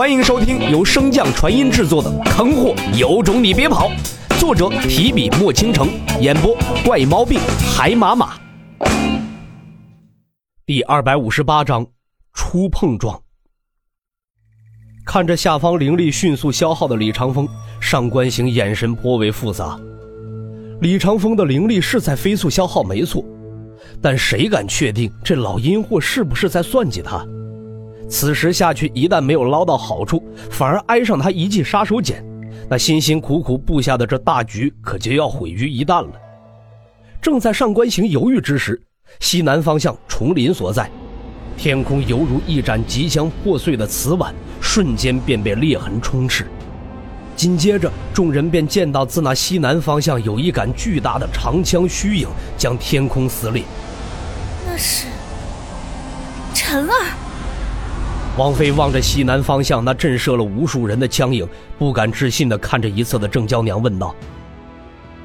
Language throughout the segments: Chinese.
欢迎收听由升降传音制作的《坑货有种你别跑》，作者提笔墨倾城，演播怪毛病海马马。第二百五十八章初碰撞。看着下方灵力迅速消耗的李长风，上官行眼神颇为复杂。李长风的灵力是在飞速消耗，没错，但谁敢确定这老阴货是不是在算计他？此时下去，一旦没有捞到好处，反而挨上他一记杀手锏，那辛辛苦苦布下的这大局可就要毁于一旦了。正在上官行犹豫之时，西南方向丛林所在，天空犹如一盏即将破碎的瓷碗，瞬间便被裂痕充斥。紧接着，众人便见到自那西南方向有一杆巨大的长枪虚影将天空撕裂。那是陈儿。王妃望着西南方向那震慑了无数人的枪影，不敢置信的看着一侧的郑娇娘，问道：“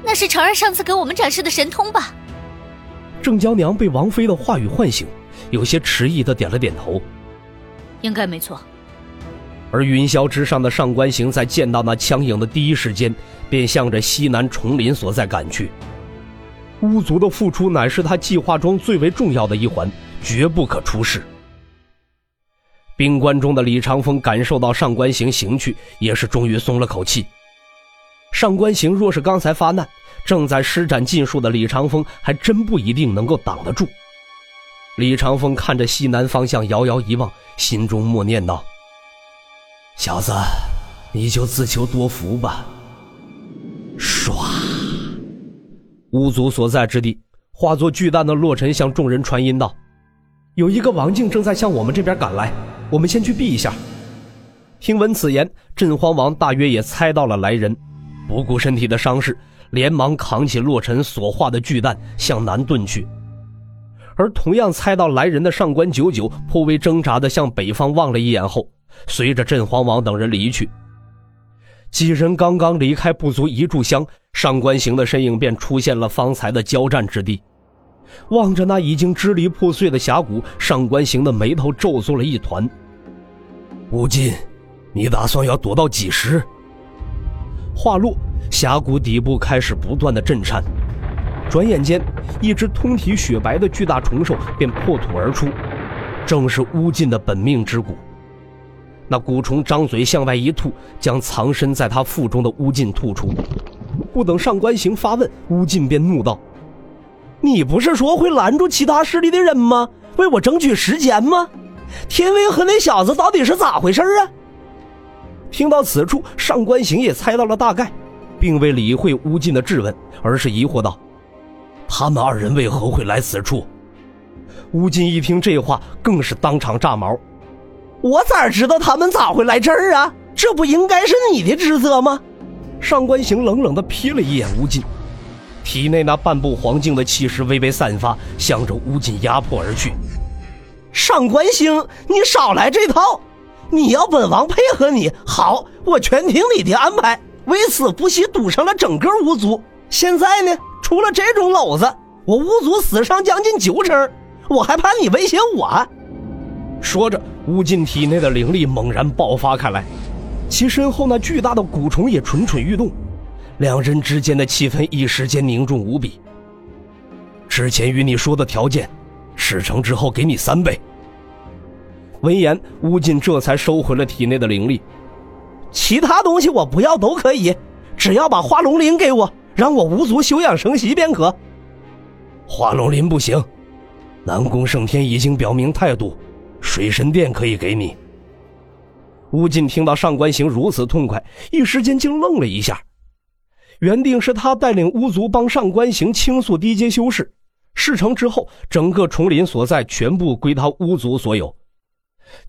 那是成儿上次给我们展示的神通吧？”郑娇娘被王妃的话语唤醒，有些迟疑的点了点头：“应该没错。”而云霄之上的上官行在见到那枪影的第一时间，便向着西南丛林所在赶去。巫族的付出乃是他计划中最为重要的一环，绝不可出事。冰棺中的李长风感受到上官行行去，也是终于松了口气。上官行若是刚才发难，正在施展禁术的李长风还真不一定能够挡得住。李长风看着西南方向，遥遥一望，心中默念道：“小子，你就自求多福吧。”唰，巫族所在之地化作巨大的洛尘，向众人传音道：“有一个王境正在向我们这边赶来。”我们先去避一下。听闻此言，镇荒王大约也猜到了来人，不顾身体的伤势，连忙扛起洛尘所化的巨蛋向南遁去。而同样猜到来人的上官九九颇为挣扎地向北方望了一眼后，随着镇荒王等人离去。几人刚刚离开不足一炷香，上官行的身影便出现了方才的交战之地。望着那已经支离破碎的峡谷，上官行的眉头皱作了一团。无尽，你打算要躲到几时？话落，峡谷底部开始不断的震颤，转眼间，一只通体雪白的巨大虫兽便破土而出，正是乌进的本命之骨。那蛊虫张嘴向外一吐，将藏身在他腹中的乌进吐出。不等上官行发问，乌进便怒道。你不是说会拦住其他势力的人吗？为我争取时间吗？天威和那小子到底是咋回事啊？听到此处，上官行也猜到了大概，并未理会乌尽的质问，而是疑惑道：“他们二人为何会来此处？”乌尽一听这话，更是当场炸毛：“我咋知道他们咋会来这儿啊？这不应该是你的职责吗？”上官行冷冷地瞥了一眼乌尽。体内那半步黄境的气势微微散发，向着乌尽压迫而去。上官星，你少来这套！你要本王配合你，好，我全听你的安排。为此不惜赌上了整个巫族。现在呢，出了这种篓子，我巫族死伤将近九成，我还怕你威胁我？说着，乌尽体内的灵力猛然爆发开来，其身后那巨大的蛊虫也蠢蠢欲动。两人之间的气氛一时间凝重无比。之前与你说的条件，事成之后给你三倍。闻言，乌进这才收回了体内的灵力。其他东西我不要都可以，只要把化龙鳞给我，让我无足休养生息便可。化龙鳞不行，南宫圣天已经表明态度，水神殿可以给你。乌进听到上官行如此痛快，一时间竟愣了一下。原定是他带领巫族帮上官行倾诉低阶修士，事成之后，整个丛林所在全部归他巫族所有。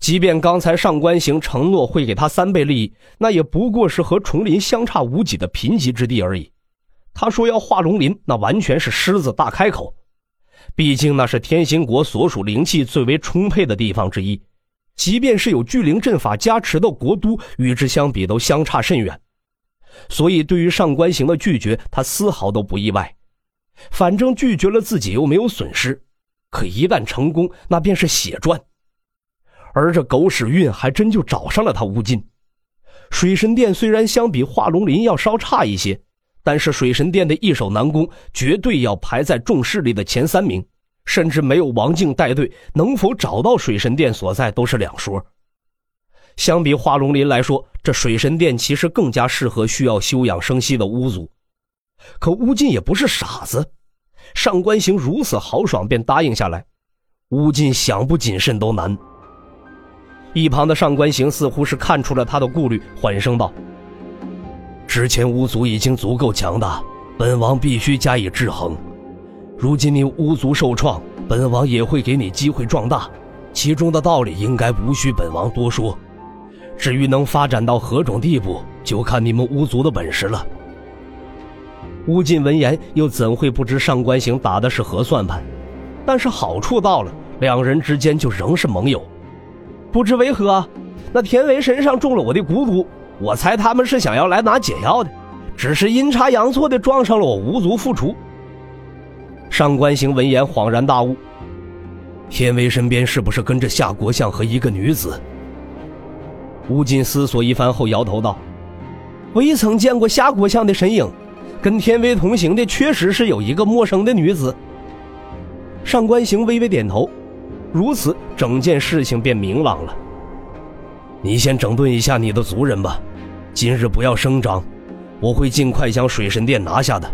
即便刚才上官行承诺会给他三倍利益，那也不过是和丛林相差无几的贫瘠之地而已。他说要化龙林，那完全是狮子大开口。毕竟那是天心国所属灵气最为充沛的地方之一，即便是有巨灵阵法加持的国都，与之相比都相差甚远。所以，对于上官行的拒绝，他丝毫都不意外。反正拒绝了自己又没有损失，可一旦成功，那便是血赚。而这狗屎运还真就找上了他乌进。水神殿虽然相比化龙林要稍差一些，但是水神殿的易守难攻，绝对要排在众势力的前三名。甚至没有王静带队，能否找到水神殿所在都是两说。相比化龙林来说，这水神殿其实更加适合需要休养生息的巫族。可乌进也不是傻子，上官行如此豪爽便答应下来，乌进想不谨慎都难。一旁的上官行似乎是看出了他的顾虑，缓声道：“之前巫族已经足够强大，本王必须加以制衡。”如今你巫族受创，本王也会给你机会壮大，其中的道理应该无需本王多说。至于能发展到何种地步，就看你们巫族的本事了。乌进闻言，又怎会不知上官行打的是何算盘？但是好处到了，两人之间就仍是盟友。不知为何，那田维身上中了我的蛊毒，我猜他们是想要来拿解药的，只是阴差阳错的撞上了我巫族副厨。上官行闻言恍然大悟，天威身边是不是跟着夏国相和一个女子？吴进思索一番后摇头道：“未曾见过夏国相的身影，跟天威同行的确实是有一个陌生的女子。”上官行微微点头，如此整件事情便明朗了。你先整顿一下你的族人吧，今日不要声张，我会尽快将水神殿拿下的。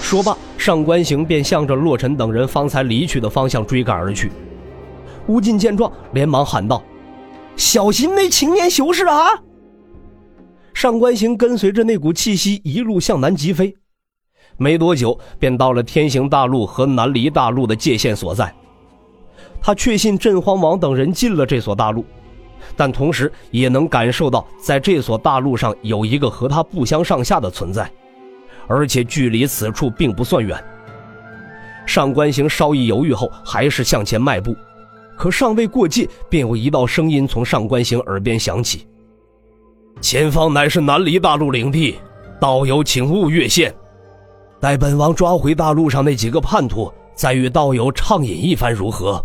说罢。上官行便向着洛尘等人方才离去的方向追赶而去。乌进见状，连忙喊道：“小心那青年修士啊！”上官行跟随着那股气息一路向南疾飞，没多久便到了天行大陆和南离大陆的界限所在。他确信镇荒王等人进了这所大陆，但同时也能感受到在这所大陆上有一个和他不相上下的存在。而且距离此处并不算远。上官行稍一犹豫后，还是向前迈步，可尚未过界，便有一道声音从上官行耳边响起：“前方乃是南离大陆领地，道友请勿越线。待本王抓回大陆上那几个叛徒，再与道友畅饮一番，如何？”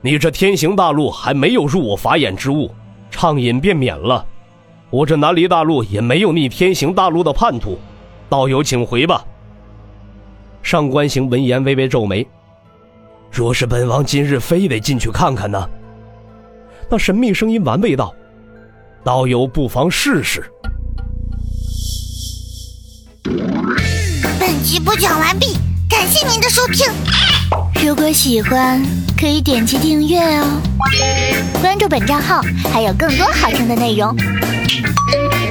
你这天行大陆还没有入我法眼之物，畅饮便免了。我这南离大陆也没有逆天行大陆的叛徒。道友，请回吧。上官行闻言微微皱眉：“若是本王今日非得进去看看呢？”那神秘声音玩味道：“道友不妨试试。”本集播讲完毕，感谢您的收听。如果喜欢，可以点击订阅哦，关注本账号还有更多好听的内容。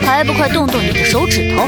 还不快动动你的手指头！